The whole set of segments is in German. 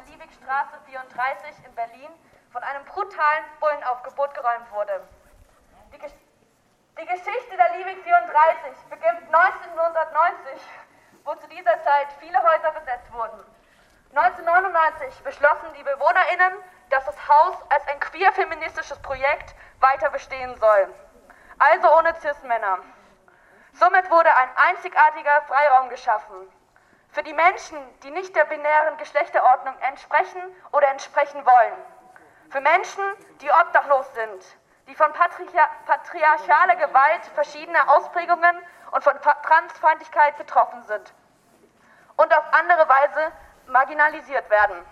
der Liebigstraße 34 in Berlin von einem brutalen Bullenaufgebot geräumt wurde. Die, Gesch die Geschichte der Liebig 34 beginnt 1990, wo zu dieser Zeit viele Häuser besetzt wurden. 1999 beschlossen die BewohnerInnen, dass das Haus als ein queer-feministisches Projekt weiter bestehen soll. Also ohne Cis-Männer. Somit wurde ein einzigartiger Freiraum geschaffen. Für die Menschen, die nicht der binären Geschlechterordnung entsprechen oder entsprechen wollen. Für Menschen, die obdachlos sind, die von patriarchaler Gewalt verschiedener Ausprägungen und von Transfeindlichkeit betroffen sind und auf andere Weise marginalisiert werden.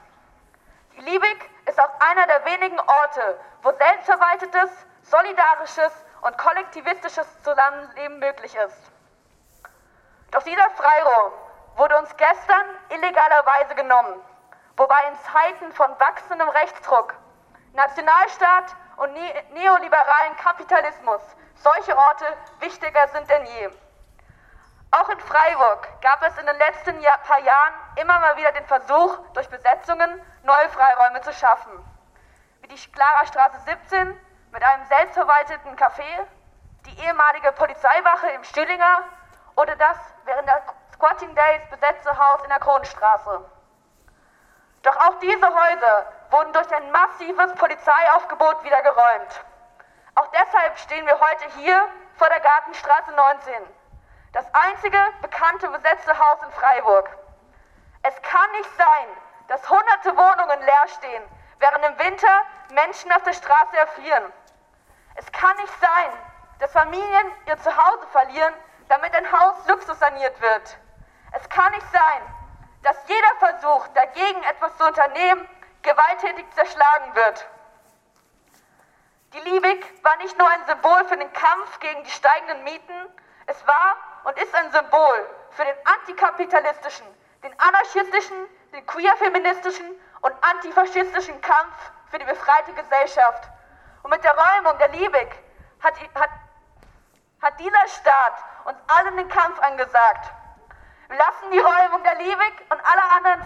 Die Liebig ist auch einer der wenigen Orte, wo selbstverwaltetes, solidarisches und kollektivistisches Zusammenleben möglich ist. Doch dieser Freiraum wurde uns gestern illegalerweise genommen, wobei in Zeiten von wachsendem Rechtsdruck, Nationalstaat und ne neoliberalen Kapitalismus solche Orte wichtiger sind denn je. Auch in Freiburg gab es in den letzten Jahr, paar Jahren immer mal wieder den Versuch, durch Besetzungen neue Freiräume zu schaffen. Wie die Klarer Straße 17 mit einem selbstverwalteten Café, die ehemalige Polizeiwache im Stillinger oder das während der Squatting Days besetzte Haus in der Kronenstraße. Doch auch diese Häuser wurden durch ein massives Polizeiaufgebot wieder geräumt. Auch deshalb stehen wir heute hier vor der Gartenstraße 19 das einzige bekannte besetzte Haus in Freiburg. Es kann nicht sein, dass hunderte Wohnungen leer stehen, während im Winter Menschen auf der Straße erfrieren. Es kann nicht sein, dass Familien ihr Zuhause verlieren, damit ein Haus luxussaniert wird. Es kann nicht sein, dass jeder Versuch, dagegen etwas zu unternehmen, gewalttätig zerschlagen wird. Die Liebig war nicht nur ein Symbol für den Kampf gegen die steigenden Mieten, es war und ist ein Symbol für den antikapitalistischen, den anarchistischen, den queer-feministischen und antifaschistischen Kampf für die befreite Gesellschaft. Und mit der Räumung der Liebig hat, hat, hat dieser Staat uns allen den Kampf angesagt. Wir lassen die Räumung der Liebig und aller anderen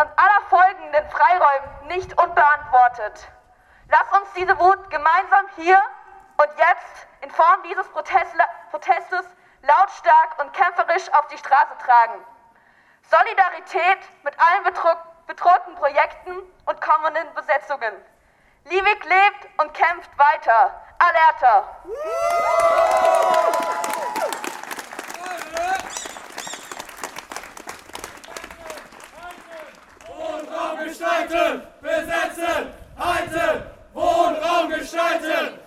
und aller folgenden Freiräumen nicht unbeantwortet. Lass uns diese Wut gemeinsam hier und jetzt in Form dieses Protestes lautstark und kämpferisch auf die Straße tragen. Solidarität mit allen bedrohten Projekten und kommenden Besetzungen. Liebig lebt und kämpft weiter. Alerta! Gestalten, besetzen, halten! Wohnraum gestalten, halten!